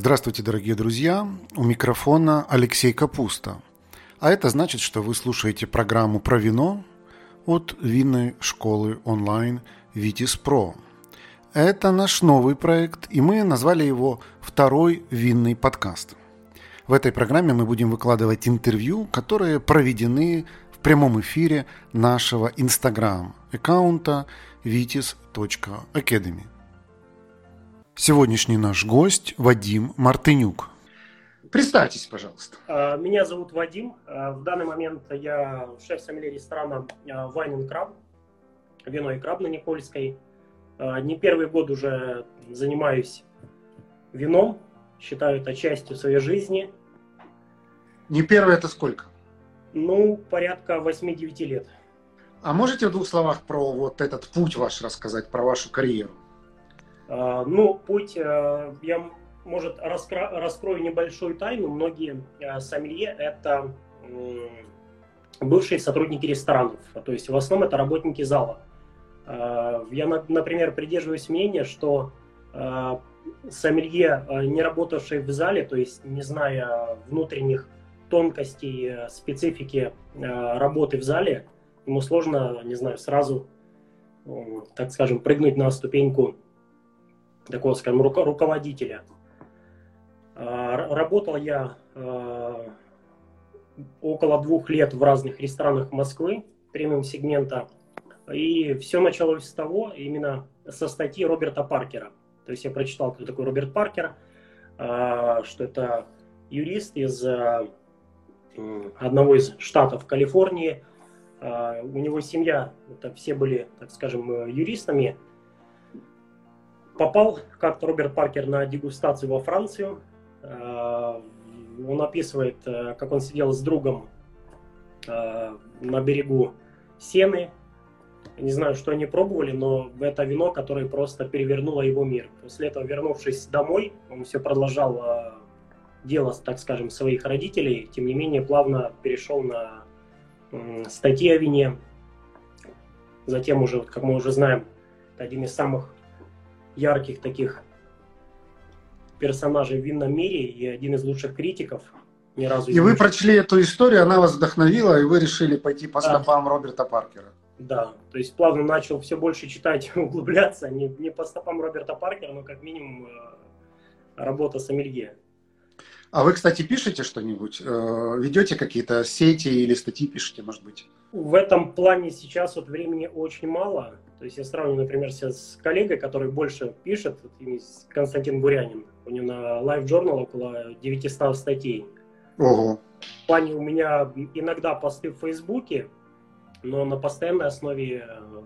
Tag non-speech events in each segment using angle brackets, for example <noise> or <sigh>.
Здравствуйте, дорогие друзья! У микрофона Алексей Капуста. А это значит, что вы слушаете программу про вино от винной школы онлайн Витис Про. Это наш новый проект, и мы назвали его «Второй винный подкаст». В этой программе мы будем выкладывать интервью, которые проведены в прямом эфире нашего инстаграм-аккаунта vitis.academy. Сегодняшний наш гость Вадим Мартынюк. Представьтесь, пожалуйста. А, меня зовут Вадим. А, в данный момент я шеф-сомелье ресторана Wine and Crab, вино и краб на Никольской. А, не первый год уже занимаюсь вином, считаю это частью своей жизни. Не первый это сколько? Ну, порядка 8-9 лет. А можете в двух словах про вот этот путь ваш рассказать, про вашу карьеру? А, ну, путь, э, я, может, раскро, раскрою небольшую тайну. Многие э, сомелье – это бывшие сотрудники ресторанов, то есть в основном это работники зала. А, я, например, придерживаюсь мнения, что э, сомелье, не работавший в зале, то есть не зная внутренних тонкостей, специфики работы в зале, ему сложно, не знаю, сразу, так скажем, прыгнуть на ступеньку такого, скажем, руко- руководителя. А, работал я а, около двух лет в разных ресторанах Москвы, премиум-сегмента. И все началось с того, именно со статьи Роберта Паркера. То есть я прочитал, кто такой Роберт Паркер, а, что это юрист из одного из штатов Калифорнии. У него семья, это все были, так скажем, юристами, Попал как-то Роберт Паркер на дегустацию во Францию. Э, он описывает, э, как он сидел с другом э, на берегу Сены. Не знаю, что они пробовали, но это вино, которое просто перевернуло его мир. После этого, вернувшись домой, он все продолжал дело, так скажем, своих родителей. Тем не менее, плавно перешел на статьи о вине. Затем уже, как мы уже знаем, один из самых ярких таких персонажей в винном мире и один из лучших критиков. Ни разу и вы прочли эту историю, она вас вдохновила, и вы решили пойти по стопам да. Роберта Паркера. Да, то есть плавно начал все больше читать, <laughs> углубляться, не, не по стопам Роберта Паркера, но как минимум э, работа с Амелье. А вы, кстати, пишете что-нибудь? Э, ведете какие-то сети или статьи пишете, может быть? В этом плане сейчас вот времени очень мало. То есть я сравниваю, например, сейчас с коллегой, который больше пишет, Константин Бурянин. У него на Live Journal около 900 статей. Ого. В плане у меня иногда посты в Фейсбуке, но на постоянной основе э,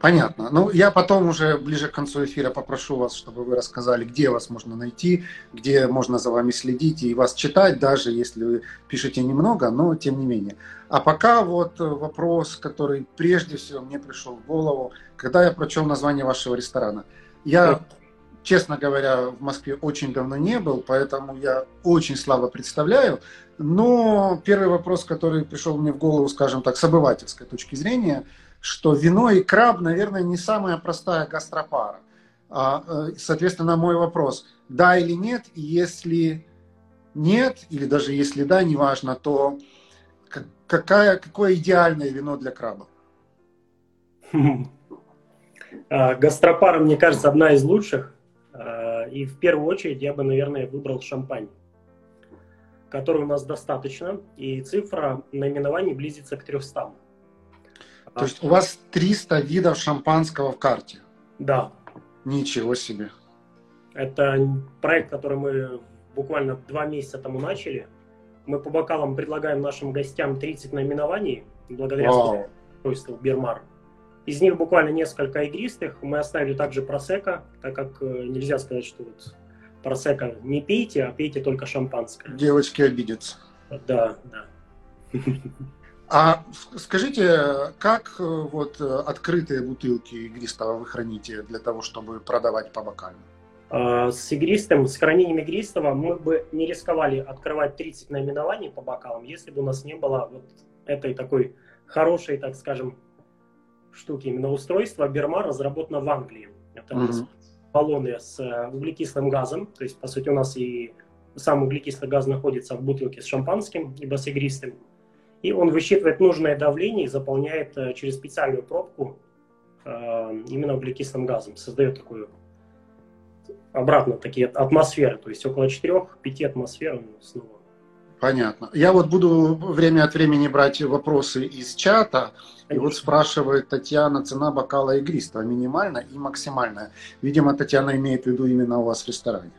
Понятно. Ну, я потом уже ближе к концу эфира попрошу вас, чтобы вы рассказали, где вас можно найти, где можно за вами следить и вас читать, даже если вы пишете немного, но тем не менее. А пока вот вопрос, который прежде всего мне пришел в голову, когда я прочел название вашего ресторана. Я, честно говоря, в Москве очень давно не был, поэтому я очень слабо представляю. Но первый вопрос, который пришел мне в голову, скажем так, с обывательской точки зрения – что вино и краб, наверное, не самая простая гастропара. А, э, соответственно, мой вопрос, да или нет, и если нет, или даже если да, неважно, то какая, какое идеальное вино для краба? <laughs> А, гастропара, мне кажется, одна из лучших. А, и в первую очередь я бы, наверное, выбрал шампань, который у нас достаточно. И цифра наименований близится к 300. То есть у вас 300 видов шампанского в карте? Да. Ничего себе. Это проект, который мы буквально два месяца тому начали. Мы по бокалам предлагаем нашим гостям 30 наименований, благодаря устройству Бирмар. Из них буквально несколько игристых. Мы оставили также просека, так как э, нельзя сказать, что вот просека не пейте, а пейте только шампанское. Девочки обидятся. Да, да. <laughs> А скажите, как э, вот э, открытые бутылки игристого вы храните для того, чтобы продавать по бокалам? А, с игристым, с хранением игристого мы бы не рисковали открывать 30 наименований по бокалам, если бы у нас не было вот этой такой хорошей, так скажем, штуки, именно устройства Берма разработано в Англии. Это mm-hmm. баллоны с углекислым газом, то есть, по сути, у нас и сам углекислый газ находится в бутылке с шампанским, либо с игристым, и он высчитывает нужное давление и заполняет э, через специальную пробку э, именно углекислым газом, создает такую обратно такие атмосферы, то есть около 4-5 атмосфер снова. Понятно. Я вот буду время от времени брать вопросы из чата. Конечно. И вот спрашивает Татьяна, цена бокала игристого минимальная и максимальная. Видимо, Татьяна имеет в виду именно у вас в ресторане.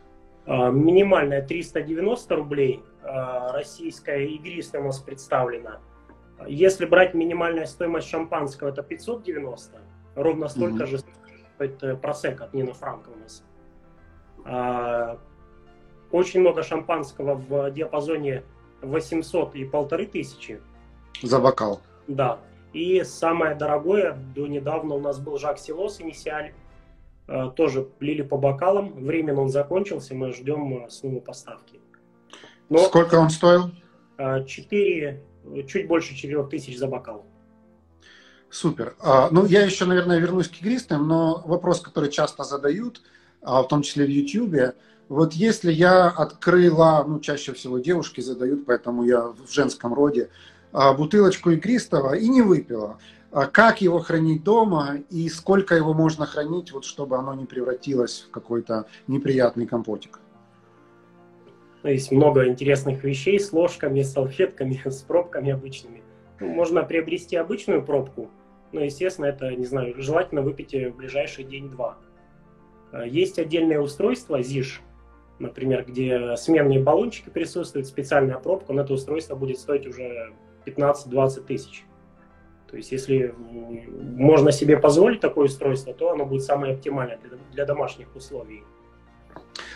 А, минимальная 390 рублей, а, российская игристая у нас представлена. Если брать минимальная стоимость шампанского, это 590, ровно столько mm-hmm. же стоит э, просек от Нина Франка у нас. А, очень много шампанского в диапазоне 800 и полторы тысячи. За бокал. Да. И самое дорогое, до недавно у нас был Жак Силос Инициаль. Э, тоже лили по бокалам. Временно он закончился, мы ждем э, снова поставки. Но Сколько он стоил? 4, чуть больше 4 тысяч за бокал. Супер. А, ну, я еще, наверное, вернусь к игристым, но вопрос, который часто задают – а в том числе в YouTube. Вот если я открыла, ну, чаще всего девушки задают, поэтому я в женском роде, а, бутылочку игристого и не выпила, как его хранить дома и сколько его можно хранить, вот, чтобы оно не превратилось в какой-то неприятный компотик? Есть много интересных вещей с ложками, с салфетками, <laughs> с пробками обычными. Ну, можно приобрести обычную пробку, но, естественно, это, не знаю, желательно выпить в ближайший день-два. Э, есть отдельное устройство ZISH, например, где сменные баллончики присутствуют, специальная пробка, но это устройство будет стоить уже 15-20 тысяч. То есть, если можно себе позволить такое устройство, то оно будет самое оптимальное для, для домашних условий.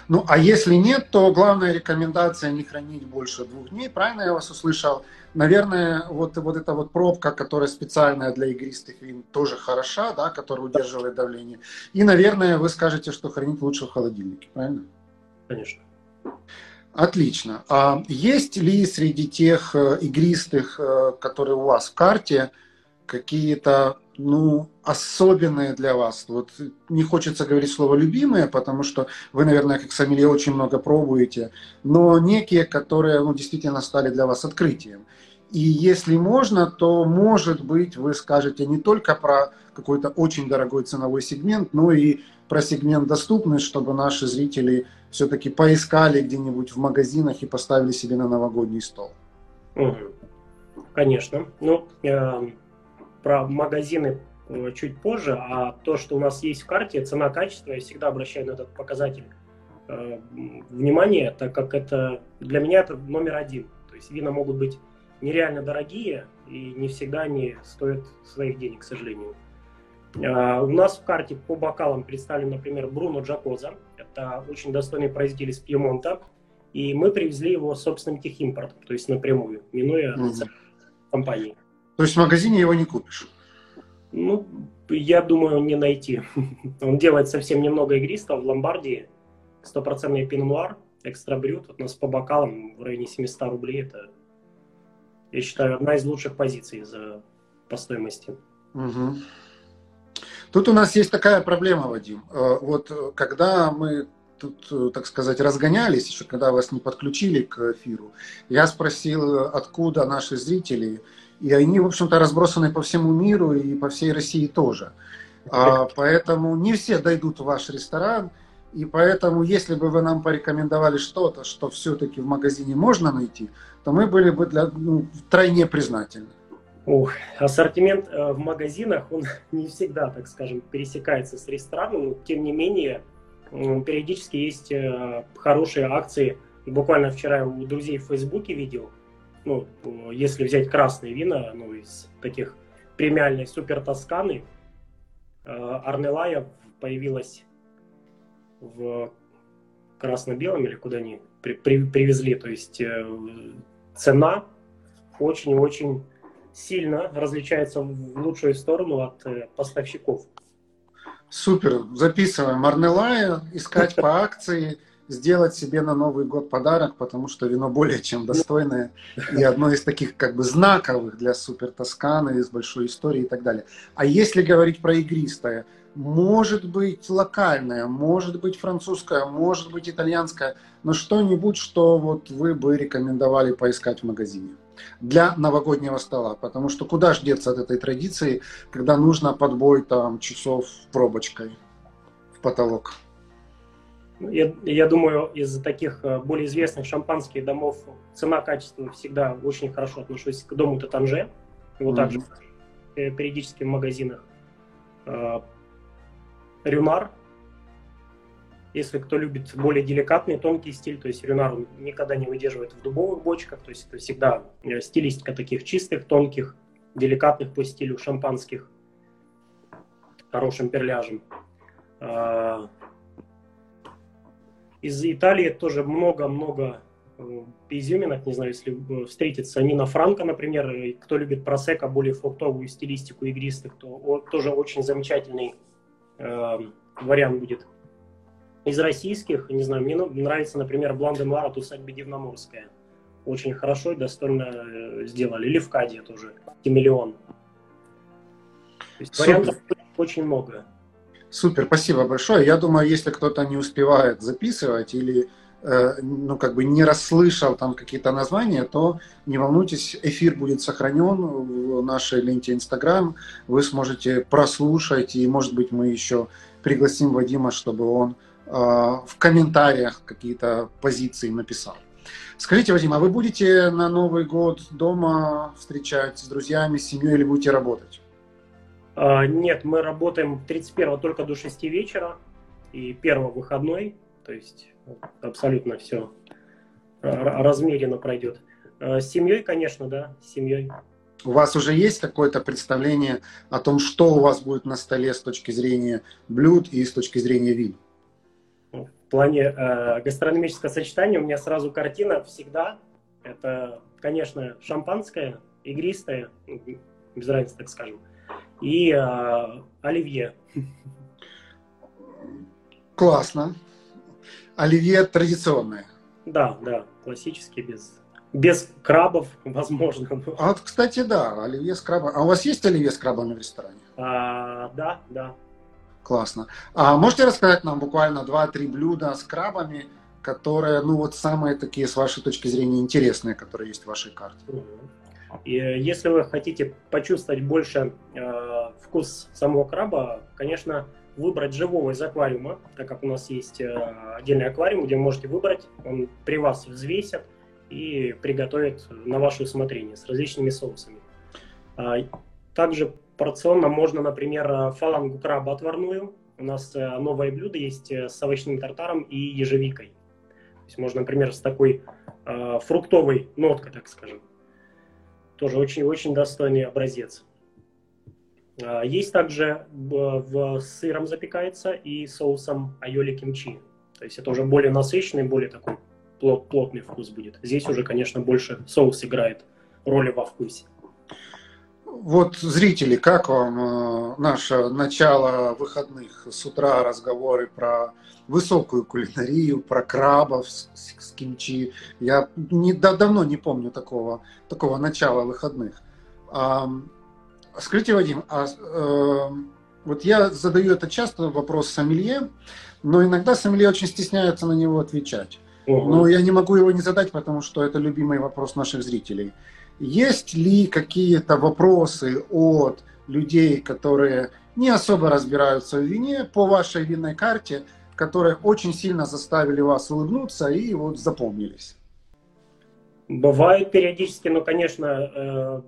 Ну, а если нет, то главная рекомендация не хранить больше двух дней. Правильно я вас услышал? Наверное, вот, вот эта вот пробка, которая специальная для игристых вин, тоже хороша, да, которая удерживает давление. И, наверное, вы скажете, что хранить лучше в холодильнике, правильно? Конечно. Отлично. А есть ли среди тех э, игристых, э, которые у вас в карте, какие-то ну, особенные для вас? Вот не хочется говорить слово любимые, потому что вы, наверное, как сомелье очень много пробуете, но некие, которые ну, действительно стали для вас открытием. И если можно, то, может быть, вы скажете не только про какой-то очень дорогой ценовой сегмент, но и про сегмент доступность, чтобы наши зрители все-таки поискали где-нибудь в магазинах и поставили себе на новогодний стол. Конечно. Ну, э, про магазины э, чуть позже, а то, что у нас есть в карте, цена-качество, я всегда обращаю на этот показатель э, внимание, так как это для меня это номер один. То есть вина могут быть нереально дорогие и не всегда они стоят своих денег, к сожалению. Uh, у нас в карте по бокалам представлен, например, Бруно Джакоза. Это очень достойный производитель из Пьемонта. И мы привезли его собственным техимпортом, то есть напрямую, минуя mm-hmm. компании. То есть в магазине его не купишь? Ну, я думаю, не найти. <laughs> Он делает совсем немного игристого в Ломбардии. Стопроцентный пинуар, экстра брют. У нас по бокалам в районе 700 рублей. Это, я считаю, одна из лучших позиций за, по стоимости. Угу. Тут у нас есть такая проблема, Вадим. Э, вот э, когда мы тут, э, так сказать, разгонялись, еще когда вас не подключили к эфиру, я спросил, откуда наши зрители и они, в общем-то, разбросаны по всему миру и по всей России тоже. А, поэтому не все дойдут в ваш ресторан, и поэтому, если бы вы нам порекомендовали что-то, что все-таки в магазине можно найти, то мы были бы для, ну, тройне признательны. Ух, ассортимент э, в магазинах, он <laughs> не всегда, так скажем, пересекается с рестораном, но тем не менее, периодически есть э, хорошие акции. Буквально вчера у друзей в Фейсбуке видел, ну, если взять красные вина, ну, из таких премиальной супер тосканы, э, Арнелая появилась в красно-белом или куда они при, при, привезли. То есть э, цена очень-очень сильно различается в лучшую сторону от э, поставщиков. Супер, записываем. Арнелая, искать <laughs> по акции сделать себе на Новый год подарок, потому что вино более чем достойное и одно из таких как бы знаковых для Супер Тосканы с большой историей и так далее. А если говорить про игристое, может быть локальное, может быть французское, может быть итальянское, но что-нибудь, что вот вы бы рекомендовали поискать в магазине для новогоднего стола, потому что куда ж деться от этой традиции, когда нужно подбой там часов пробочкой в потолок. Я, я думаю, из таких э, более известных шампанских домов цена-качество всегда очень хорошо отношусь к дому Татанже. Его mm-hmm. также периодически в магазинах. Э, Рюнар. Если кто любит более деликатный, тонкий стиль, то есть Рюнар никогда не выдерживает в дубовых бочках, то есть это всегда э, стилистика таких чистых, тонких, деликатных по стилю шампанских, хорошим перляжем. Из Италии тоже много-много э, изюминок, не знаю, если встретится Нина Франко, например, кто любит просека, более фруктовую стилистику игристых, то тоже очень замечательный э, вариант будет. Из российских, не знаю, мне нравится, например, Бланде Мара от усадьбы Дивноморская. Очень хорошо и достойно э, сделали. Левкадия тоже, Тимиллион. То есть вариантов очень много. Супер, спасибо большое. Я думаю, если кто-то не успевает записывать или э, ну, как бы не расслышал там какие-то названия, то не волнуйтесь, эфир будет сохранен в нашей ленте Инстаграм. Вы сможете прослушать, и, может быть, мы еще пригласим Вадима, чтобы он э, в комментариях какие-то позиции написал. Скажите, Вадим, а вы будете на Новый год дома встречать с друзьями, с семьей или будете работать? А, нет, мы работаем 31 только до 6 вечера и 1 выходной, то есть абсолютно все размеренно пройдет. А, с семьей, конечно, да, с семьей. У вас уже есть какое-то представление о том, что у вас будет на столе с точки зрения блюд и с точки зрения вин? В плане э, гастрономического сочетания у меня сразу картина всегда. Это, конечно, шампанское, игристое, без разницы, так скажем и э, оливье. Классно. Оливье традиционное. Да, да, классический, без, без крабов, возможно. А вот, кстати, да, оливье с крабами. А у вас есть оливье с крабами в ресторане? А, да, да. Классно. А можете рассказать нам буквально 2-3 блюда с крабами, которые, ну вот самые такие, с вашей точки зрения, интересные, которые есть в вашей карте? Угу. И если вы хотите почувствовать больше э, вкус самого краба, конечно, выбрать живого из аквариума, так как у нас есть э, отдельный аквариум, где можете выбрать, он при вас взвесят и приготовит на ваше усмотрение с различными соусами. А, также порционно можно, например, фалангу краба отварную. У нас э, новое блюдо есть э, с овощным тартаром и ежевикой. То есть можно, например, с такой э, фруктовой ноткой, так скажем. Тоже очень-очень достойный образец. А, есть также в сыром запекается и соусом айоли кимчи. То есть это уже более насыщенный, более такой плот, плотный вкус будет. Здесь уже, конечно, больше соус играет роли во вкусе. Вот, зрители, как вам э, наше начало выходных? С утра разговоры про высокую кулинарию, про крабов с, с кимчи. Я не, да, давно не помню такого, такого начала выходных. А, скажите, Вадим, а, а, вот я задаю это часто вопрос сомелье, но иногда сомелье очень стесняется на него отвечать. Угу. Но я не могу его не задать, потому что это любимый вопрос наших зрителей. Есть ли какие-то вопросы от людей, которые не особо разбираются в вине по вашей винной карте, которые очень сильно заставили вас улыбнуться и вот запомнились? Бывает периодически, но, конечно, э,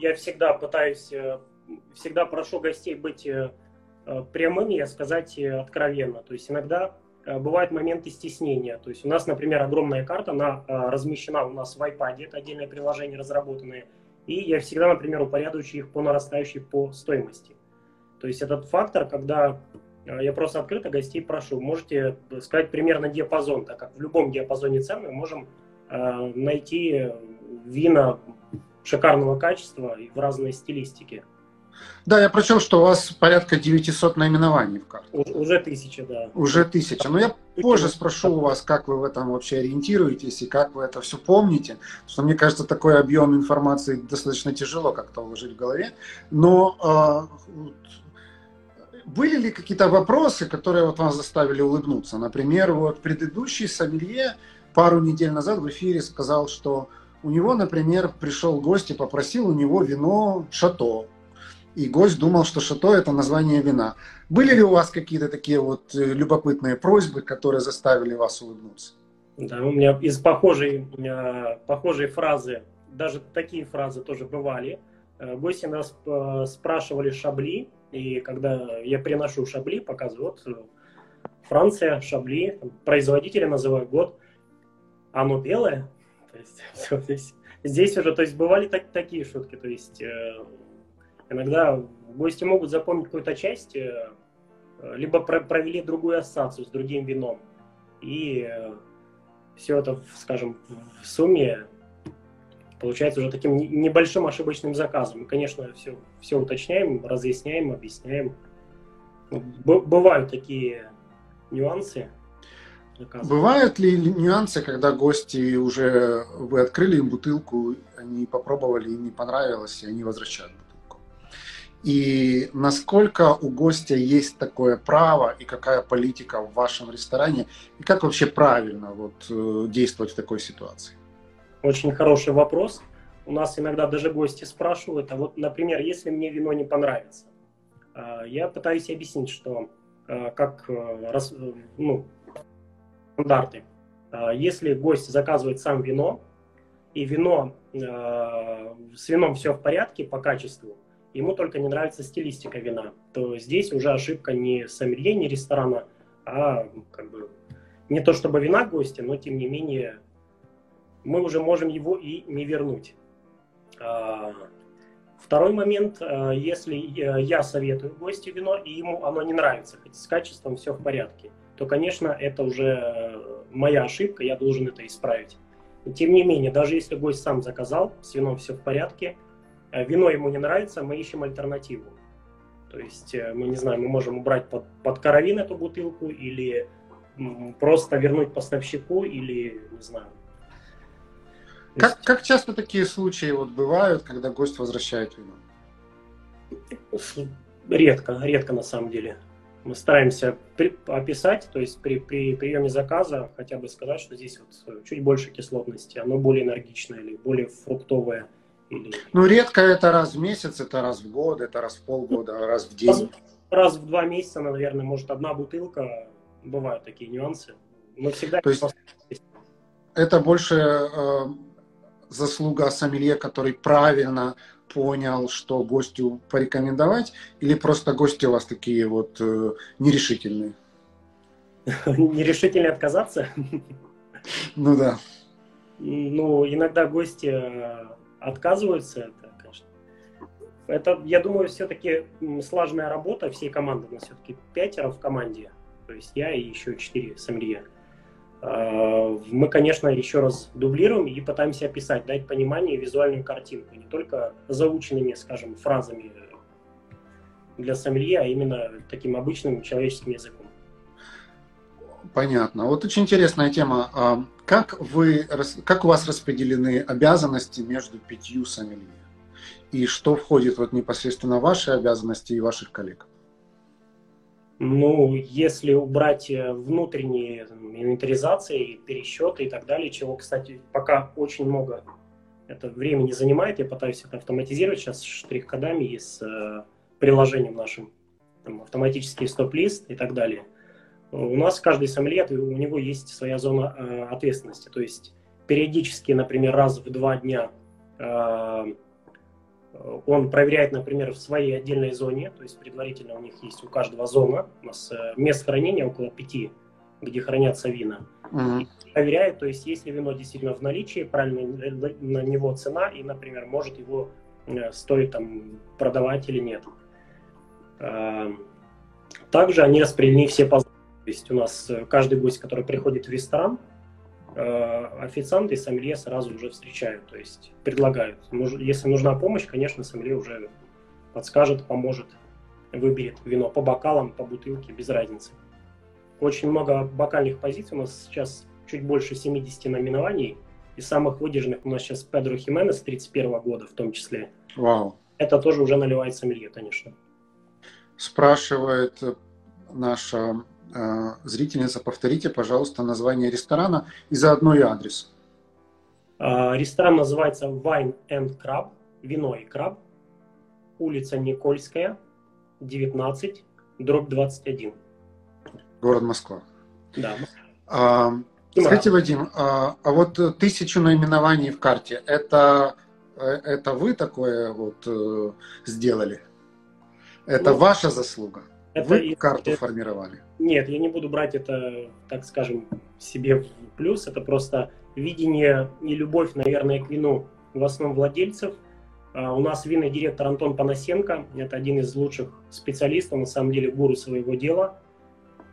я всегда пытаюсь, э, всегда прошу гостей быть э, прямыми и сказать откровенно. То есть иногда бывают моменты стеснения. То есть у нас, например, огромная карта, она размещена у нас в iPad, это отдельное приложение разработанное, и я всегда, например, упорядочу их по нарастающей по стоимости. То есть этот фактор, когда Э, я просто открыто гостей прошу. Можете сказать примерно диапазон, так как в любом диапазоне цен мы можем э, найти вина шикарного качества и в разной стилистике. Да, я прочел, что у вас порядка 900 наименований в карте. Уже тысяча, да. Уже тысяча. Но я позже спрошу у вас, как вы в этом вообще ориентируетесь и как вы это все помните. Потому что мне кажется, такой объем информации достаточно тяжело как-то уложить в голове. Но э, были ли какие-то вопросы, которые вот вас заставили улыбнуться? Например, вот предыдущий сомелье пару недель назад в эфире сказал, что у него, например, пришел гость и попросил у него вино шато и гость думал, что шато – это название вина. Были ли у вас какие-то такие вот э, любопытные просьбы, которые заставили вас улыбнуться? Да, у меня из похожей, э, похожей фразы, даже такие фразы тоже бывали. Э, гости нас спрашивали шабли, и когда я приношу шабли, показываю, вот Франция, шабли, производителя называю год, оно белое. То есть, <laughs> все, здесь, здесь уже, то есть бывали так, такие шутки, то есть Иногда гости могут запомнить какую-то часть, э, либо провели другую ассоциацию с другим вином. И э, все это, скажем, в сумме получается уже таким небольшим ошибочным заказом. Мы, конечно, все, все уточняем, разъясняем, объясняем. Бывают такие нюансы. Бывают ли нюансы, когда гости уже вы открыли им бутылку, они попробовали, им не понравилось, и они возвращают? И насколько у гостя есть такое право и какая политика в вашем ресторане, и как вообще правильно вот, э, действовать в такой ситуации? Очень хороший вопрос. У нас иногда даже гости спрашивают, а вот, например, если мне вино не понравится, э, я пытаюсь объяснить, что э, как ну, стандарты. Если гость заказывает сам вино, и вино, с вином все в порядке по качеству, ему только не нравится стилистика вина, то здесь уже ошибка не сомелье, не ресторана, а как бы не то чтобы вина гостя, но тем не менее мы уже можем его и не вернуть. А, второй момент, а, если я советую гостю вино, и ему оно не нравится, хоть с качеством все в порядке, то, конечно, это уже моя ошибка, я должен это исправить. Тем не менее, даже если гость сам заказал, с вином все в порядке – Э, вино ему не нравится, мы ищем альтернативу. То есть, э, мы не знаем, мы можем убрать под, под каравин эту бутылку или просто вернуть поставщику или, не знаю. Как, есть... как часто такие случаи вот бывают, когда гость возвращает вино? Редко, редко на самом деле. Мы стараемся при, описать, то есть при, при приеме заказа хотя бы сказать, что здесь вот чуть больше кислотности, оно более энергичное или более фруктовое или... Ну, редко это раз в месяц, это раз в год, это раз в полгода, раз в день. Раз, в два месяца, наверное, может, одна бутылка. Бывают такие нюансы. Мы всегда... То есть это больше э, заслуга сомелье, который правильно понял, что гостю порекомендовать, или просто гости у вас такие вот э, нерешительные? <laughs> Нерешительные отказаться? Ну да. Ну, иногда гости э, отказываются, это, конечно. Это, я думаю, все-таки слаженная работа всей команды. У нас все-таки пятеро в команде. То есть я и еще четыре сомелье. А, мы, конечно, еще раз дублируем и пытаемся описать, дать понимание визуальную картинку. Не только заученными, скажем, фразами для сомелье, а именно таким обычным человеческим языком. Понятно. Вот очень интересная тема. Как, вы, как у вас распределены обязанности между пятью сомелье? И что входит вот непосредственно в ваши обязанности и ваших коллег? Ну, если убрать э, внутренние инвентаризации, пересчеты и так далее, чего, кстати, пока очень много это времени занимает, я пытаюсь это автоматизировать сейчас штрих-кодами и с э, приложением нашим, там, автоматический стоп-лист и так далее – у нас каждый сомелье, у него есть своя зона э, ответственности. То есть периодически, например, раз в два дня э, он проверяет, например, в своей отдельной зоне, то есть предварительно у них есть у каждого зона, у нас э, мест хранения около пяти, где хранятся вина. Mm-hmm. проверяет, то есть если вино действительно в наличии, правильно на него цена, и, например, может его стоит там продавать или нет. Также они распределены все по есть у нас э, каждый гость, который приходит в ресторан, э, официанты и сомелье сразу уже встречают, то есть предлагают. Если нужна помощь, конечно, сомелье уже подскажет, поможет, выберет вино по бокалам, по бутылке, без разницы. Очень много бокальных позиций, у нас сейчас чуть больше 70 наименований, и самых выдержанных у нас сейчас Педро Хименес 31 года в том числе. Вау. Это тоже уже наливает сомелье, конечно. Спрашивает наша зрительница, повторите, пожалуйста, название ресторана и заодно и адрес. Э, ресторан называется Wine and Crab, вино и краб, улица Никольская, 19, дробь 21. Город Москва. Да. А, скажите, Вадим, а, а вот тысячу наименований в карте, это, э, это вы такое вот э, сделали? Это ну, ваша заслуга? Это Вы карту это, формировали? Нет, я не буду брать это, так скажем, себе в плюс. Это просто видение и любовь, наверное, к вину в основном владельцев. А у нас винный директор Антон Панасенко. Это один из лучших специалистов, на самом деле, гуру своего дела.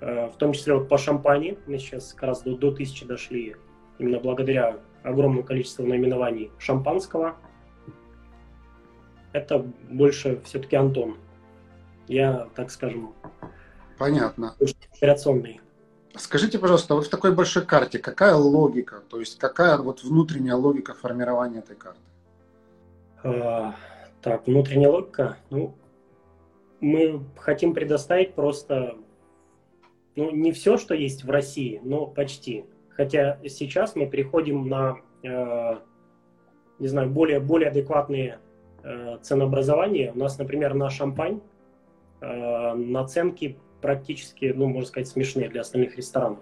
А, в том числе вот по шампани. Мы сейчас как раз до, до тысячи дошли именно благодаря огромному количеству наименований шампанского. Это больше все-таки Антон. Я, так скажем, Понятно. операционный. Скажите, пожалуйста, вот в такой большой карте какая логика, то есть какая вот внутренняя логика формирования этой карты? А, так, внутренняя логика, ну, мы хотим предоставить просто, ну, не все, что есть в России, но почти. Хотя сейчас мы переходим на, э, не знаю, более, более адекватные э, ценообразования. У нас, например, на шампань наценки практически, ну, можно сказать, смешные для остальных ресторанов.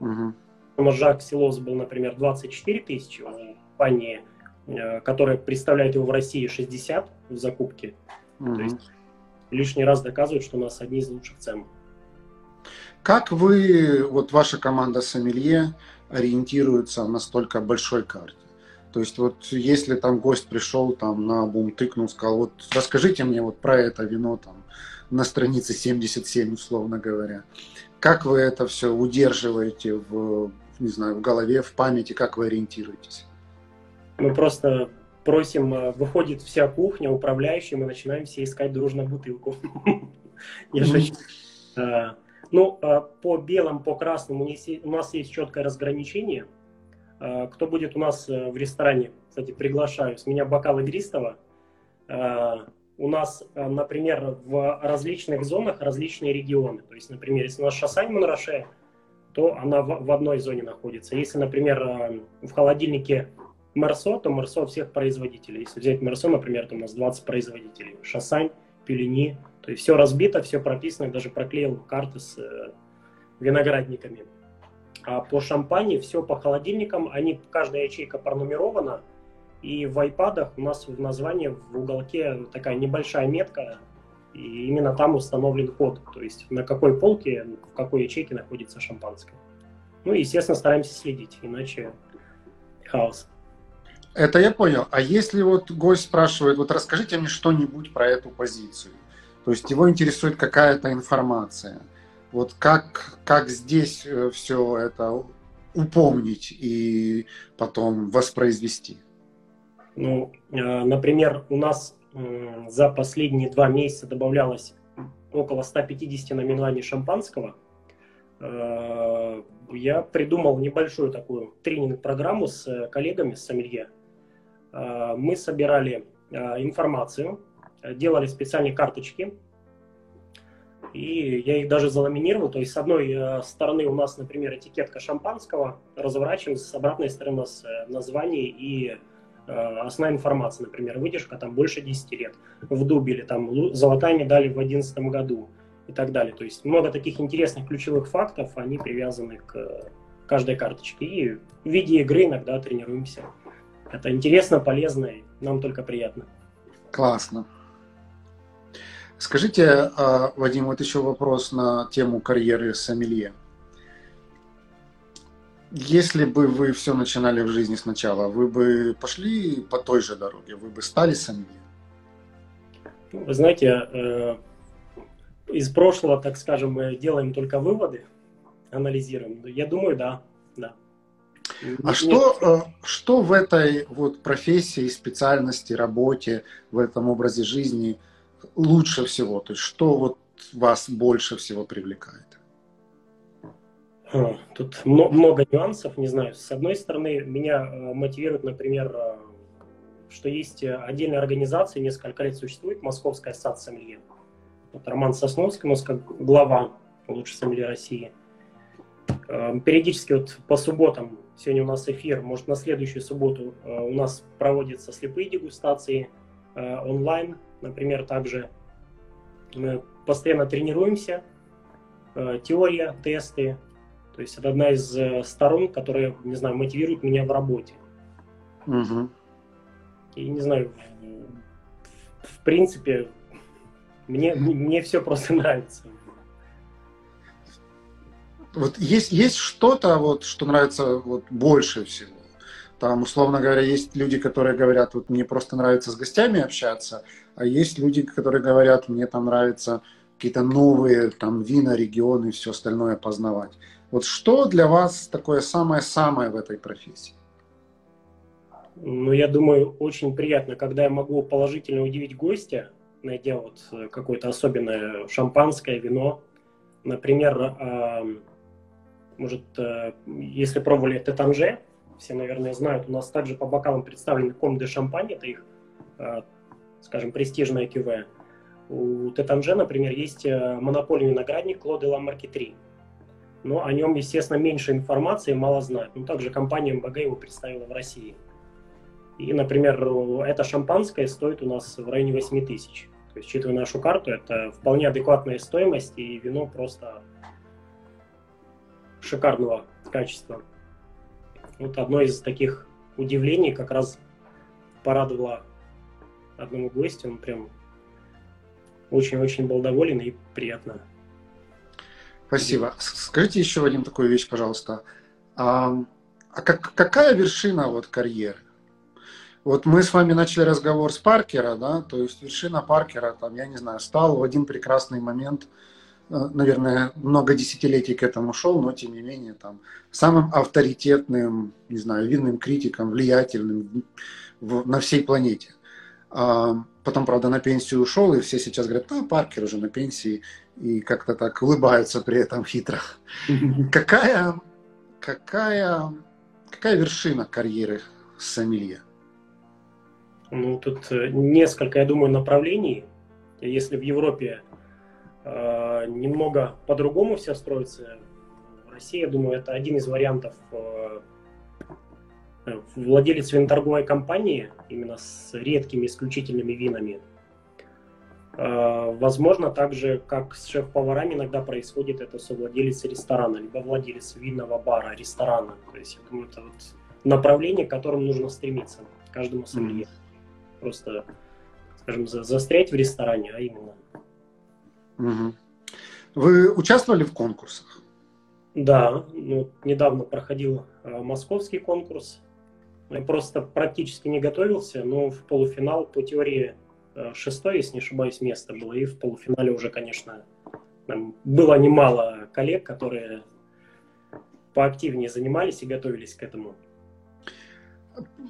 Угу. Жак Силос был, например, 24 тысячи, у компании, э, которая представляет его в России, 60 в закупке. Угу. То есть лишний раз доказывает, что у нас одни из лучших цен. Как вы, вот ваша команда Сомелье, ориентируется на столько большой карте? То есть вот если там гость пришел там на бум тыкнул, сказал, вот расскажите мне вот про это вино там, на странице 77, условно говоря. Как вы это все удерживаете в, не знаю, в голове, в памяти, как вы ориентируетесь? Мы просто просим, э, выходит вся кухня, управляющий, мы начинаем все искать дружно бутылку. <laughs> Э, ну, э, по белым, по красным у нас есть четкое разграничение. Кто будет у нас в ресторане, кстати, приглашаю, с меня бокал игристого у нас, э, например, в различных зонах различные регионы. То есть, например, если у нас Шасань Монраше, то она в, одной зоне находится. Если, например, э, в холодильнике Мерсо, то Мерсо всех производителей. Если взять Мерсо, например, то у нас 20 производителей. Шасань, Пелени. То есть все разбито, все прописано, даже проклеил карты с э, виноградниками. А по шампане все по холодильникам, они, каждая ячейка пронумерована, и в iPad у нас в названии в уголке такая небольшая метка, и именно там установлен код, то есть на какой полке, в какой ячейке находится шампанское. Ну и, естественно, стараемся следить, иначе хаос. Это я понял. А если вот гость спрашивает, вот расскажите мне что-нибудь про эту позицию, то есть его интересует какая-то информация, вот как, как здесь э, все это упомнить и потом воспроизвести? Ну, э, например, у нас за последние два месяца добавлялось около 150 наименований шампанского. Э, я придумал небольшую такую тренинг-программу с э, коллегами, с сомелье. Мы собирали информацию, делали специальные карточки, и я их даже заламинировал. То есть с одной стороны у нас, например, этикетка шампанского, разворачиваем, с обратной стороны у нас название и основная информация, например, выдержка там больше 10 лет в дубеле, там золотая медаль в 2011 году и так далее. То есть много таких интересных ключевых фактов, они привязаны к каждой карточке. И в виде игры иногда тренируемся. Это интересно, полезно, и нам только приятно. Классно. Скажите, а, Вадим, вот еще вопрос на тему карьеры сомелье. Если бы вы все начинали в жизни сначала, вы бы пошли по той же дороге, вы бы стали сомелье? Вы знаете, э, из прошлого, так скажем, мы делаем только выводы, анализируем. Я думаю, да, да. А Нет. что, э, что в этой вот профессии, специальности, работе, в этом образе жизни лучше всего? То есть что вот вас больше всего привлекает? Тут много нюансов, не знаю. С одной стороны, меня э, мотивирует, например, э, что есть отдельная организация, несколько лет существует, Московская ассоциация сомелье. Вот Роман Сосновский у нас как глава лучшей сомелье России. Э, периодически вот по субботам, сегодня у нас эфир, может на следующую субботу у нас проводятся слепые дегустации онлайн, например, также мы постоянно тренируемся, теория, тесты, то есть это одна из э, сторон, которая, не знаю, мотивирует меня в работе. Угу. И не знаю, в, в принципе, мне, мне все просто <laughs> нравится. Вот есть, есть что-то, вот, что нравится вот, больше всего. Там, условно говоря, есть люди, которые говорят, вот мне просто нравится с гостями общаться, а есть люди, которые говорят, мне там нравится какие-то новые там вина, регионы и все остальное познавать. Вот что для вас такое самое-самое в этой профессии? Ну, я думаю, очень приятно, когда я могу положительно удивить гостя, найдя вот э, какое-то особенное шампанское, вино. Например, может, э, если пробовали Тетанже, все, наверное, знают, у нас также по бокалам представлены Ком де Шампань, это их, э, скажем, престижная кюве. У Тетанже, например, есть монопольный виноградник Клоде Ла Марки 3 но о нем, естественно, меньше информации, мало знают. Ну, также компания МБГ его представила в России. И, например, это шампанское стоит у нас в районе 8 тысяч. То есть, учитывая нашу карту, это вполне адекватная стоимость, и вино просто шикарного качества. Вот одно из таких удивлений как раз порадовало одному гостю. Он прям очень-очень был доволен и приятно Спасибо. Скажите еще один такую вещь, пожалуйста. А, а как, какая вершина вот карьеры? Вот мы с вами начали разговор с Паркера, да, то есть вершина Паркера, там, я не знаю, стал в один прекрасный момент, э, наверное, много десятилетий к этому шел, но тем не менее, там, самым авторитетным, не знаю, винным критиком, влиятельным на всей планете. А, потом, правда, на пенсию ушел, и все сейчас говорят, а, Паркер уже на пенсии, и как-то так улыбаются при этом хитро. <laughs> Какая, какая, какая вершина карьеры сомелье? Ну, тут э, несколько, я думаю, направлений. Если в Европе э, немного по-другому все строится, в России, я думаю, это один из вариантов э, владелец виноторговой компании, именно с редкими исключительными винами, Э, возможно, также, как с шеф-поварами иногда происходит это совладелец ресторана, либо владелец винного бара, ресторана. То есть, я думаю, это вот направление, к которому нужно стремиться каждому сомелье. Mm-hmm. Просто, скажем, застрять в ресторане, а именно. Mm-hmm. Вы участвовали в конкурсах? Да, ну, недавно проходил э, московский конкурс. Я просто практически не готовился, но в полуфинал по теории Э, шестое, если не ошибаюсь, место было. И в полуфинале уже, конечно, было немало коллег, которые поактивнее занимались и готовились к этому.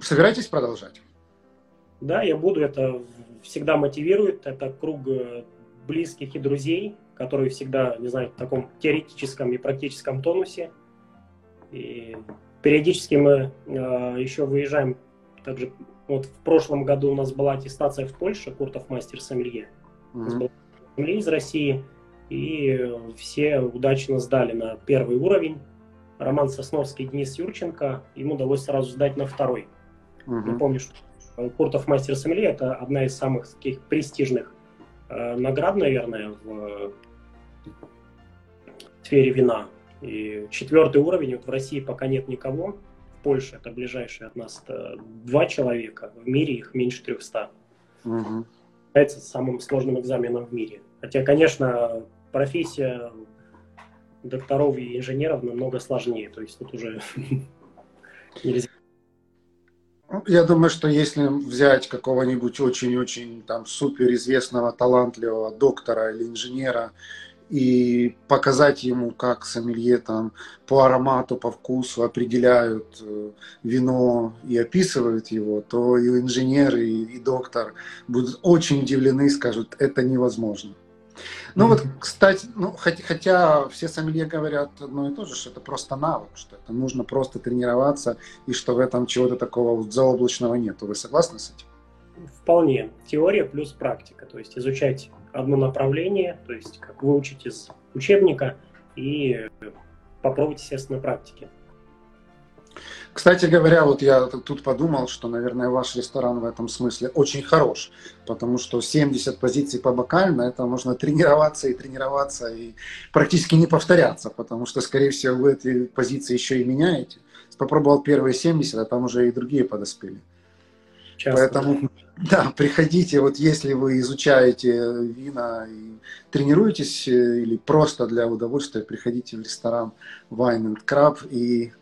Собираетесь продолжать? Да, я буду. Это всегда мотивирует. Это круг э, близких и друзей, которые всегда, не знаю, в таком теоретическом и практическом тонусе. И периодически мы э, еще выезжаем также вот в прошлом году у нас была аттестация в Польше, Куртов мастер сомелье. Mm-hmm. У нас был сомелье из России, и все удачно сдали на первый уровень. Роман Сосновский, Денис Юрченко, ему удалось сразу сдать на второй. Mm-hmm. Я помню, что Куртов мастер сомелье это одна из самых таких престижных э, наград, наверное, в сфере вина. И четвертый уровень вот в России пока нет никого. Польша, это ближайшие от нас, это два человека, в мире их меньше 300. Угу. Является самым сложным экзаменом в мире. Хотя, конечно, профессия докторов и инженеров намного сложнее, то есть тут уже <laughs> нельзя. Я думаю, что если взять какого-нибудь очень-очень там суперизвестного, талантливого доктора или инженера и показать ему, как сомелье там по аромату, по вкусу определяют э, вино и описывают его, то и инженер, и, и доктор будут очень удивлены и скажут, это невозможно. Ну mm-hmm. вот, кстати, ну, хотя, хотя все сомелье говорят одно и то же, что это просто навык, что это нужно просто тренироваться, и что в этом чего-то такого заоблачного нет. Вы согласны с этим? Вполне. Теория плюс практика. То есть изучать одно направление, то есть как выучить из учебника и попробовать, естественно, на практике. Кстати говоря, вот я тут подумал, что, наверное, ваш ресторан в этом смысле очень хорош, потому что 70 позиций по бокально, это можно тренироваться и тренироваться, и практически не повторяться, потому что, скорее всего, вы эти позиции еще и меняете. Попробовал первые 70, а там уже и другие подоспели. Часто, Поэтому, <laughs> да. приходите, вот если вы изучаете вина и тренируетесь, э, или просто для удовольствия, приходите в ресторан Wine and Crab и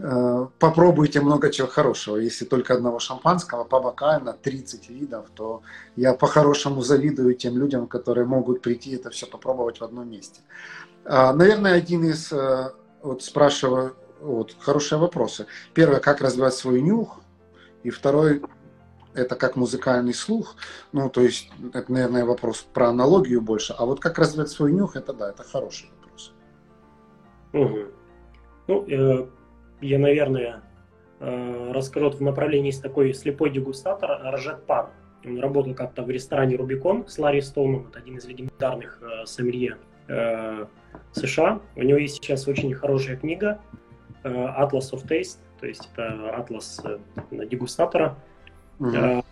Э, попробуйте много чего хорошего. Если только одного шампанского по бокально 30 видов, то я по-хорошему завидую тем людям, которые могут прийти это все попробовать в одном месте. А, наверное, один из, э, вот спрашиваю, вот, хорошие вопросы. Первое, как развивать свой нюх, и второй, это как музыкальный слух, ну, то есть, это, наверное, вопрос про аналогию больше, а вот как развивать свой нюх, это да, это хороший вопрос. Угу. Ну, э, я, наверное, э, расскажу в направлении есть такой слепой дегустатор Рожет Пар. Он работал как-то в ресторане Рубикон с Ларри Стоуном, это один из легендарных э, сомелье э, США. У него есть сейчас очень хорошая книга э, Atlas of Taste, то есть это атлас э, дегустатора. Mm-hmm. Э,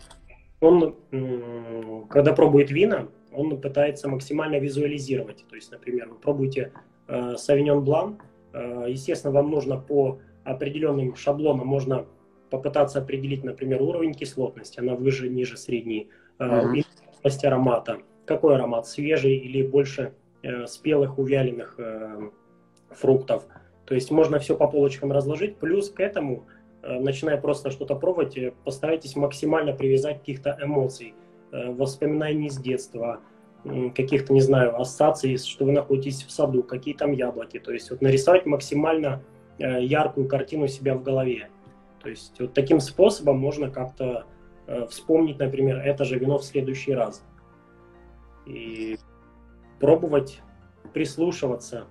он, э, когда пробует вина, он пытается максимально визуализировать. То есть, например, вы пробуете э, Sauvignon Blanc, э, естественно, вам нужно по определенным шаблоном можно попытаться определить, например, уровень кислотности, она выше, ниже средней, mm-hmm. аромата, какой аромат, свежий или больше э, спелых, увяленных э, фруктов. То есть можно все по полочкам разложить, плюс к этому, э, начиная просто что-то пробовать, э, постарайтесь максимально привязать каких-то эмоций, э, воспоминаний с детства, каких-то, не знаю, ассоциаций, что вы находитесь в саду, какие там яблоки. То есть вот нарисовать максимально Э, яркую картину себя в голове. То есть вот таким способом можно как-то э, вспомнить, например, это же вино в следующий раз. И пробовать прислушиваться.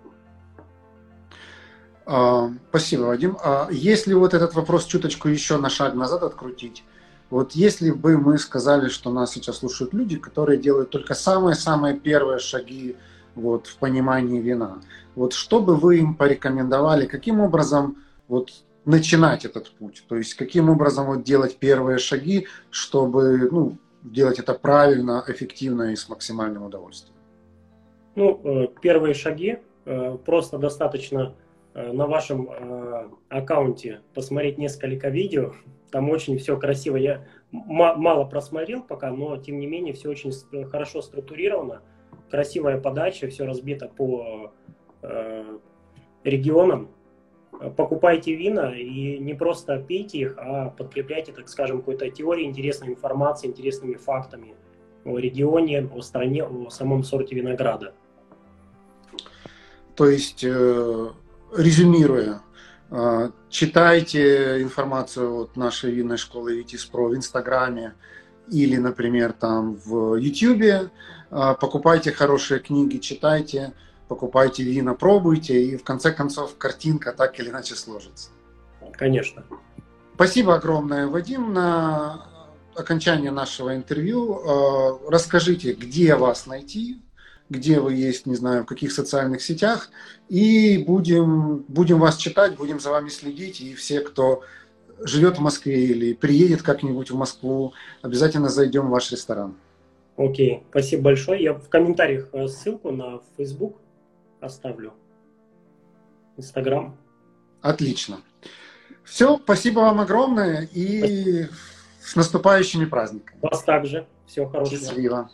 А, спасибо, Вадим. А если вот этот вопрос чуточку еще на шаг назад открутить, вот если бы мы сказали, что нас сейчас слушают люди, которые делают только самые-самые первые шаги вот, в понимании вина. Вот что бы вы им порекомендовали, каким образом вот, начинать этот путь? То есть каким образом вот, делать первые шаги, чтобы ну, делать это правильно, эффективно и с максимальным удовольствием? Ну, э, первые шаги э, просто достаточно на вашем аккаунте посмотреть несколько видео. Там очень все красиво. Я мало просмотрел пока, но тем не менее все очень хорошо структурировано красивая подача, все разбито по э, регионам. Покупайте вина и не просто пейте их, а подкрепляйте, так скажем, какой-то теорией, интересной информацией, интересными фактами о регионе, о стране, о самом сорте винограда. То есть, э, резюмируя, э, читайте информацию от нашей винной школы Витис Про в Инстаграме или, например, там в Ютьюбе, а, покупайте хорошие книги, читайте, покупайте вина, пробуйте, и в конце концов картинка так или иначе сложится. Конечно. Спасибо огромное, Вадим. На окончание нашего интервью а, расскажите, где вас найти, где вы есть, не знаю, в каких социальных сетях, и будем, будем вас читать, будем за вами следить, и все, кто живет в Москве или приедет как-нибудь в Москву, обязательно зайдем в ваш ресторан. Окей, спасибо большое. Я в комментариях э, ссылку на Facebook оставлю. Инстаграм. Отлично. Все, спасибо вам огромное и спасибо. с наступающими праздниками. Вас также. Всего хорошего. Счастливо.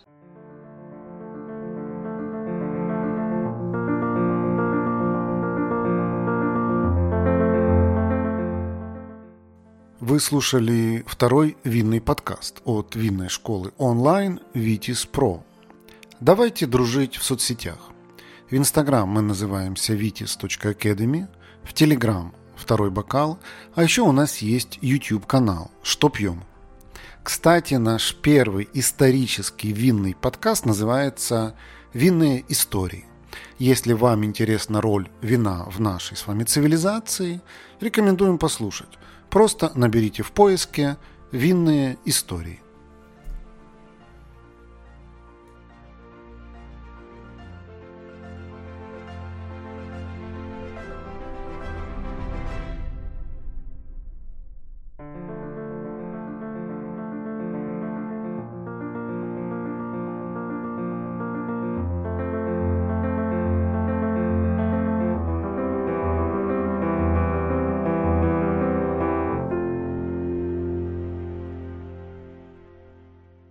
Вы слушали второй винный подкаст от винной школы онлайн Vitis Pro. Давайте дружить в соцсетях. В Инстаграм мы называемся vitis.academy, в Телеграм второй бокал, а еще у нас есть YouTube канал «Что пьем?». Кстати, наш первый исторический винный подкаст называется «Винные истории». Если вам интересна роль вина в нашей с вами цивилизации, рекомендуем послушать. Просто наберите в поиске «Винные истории».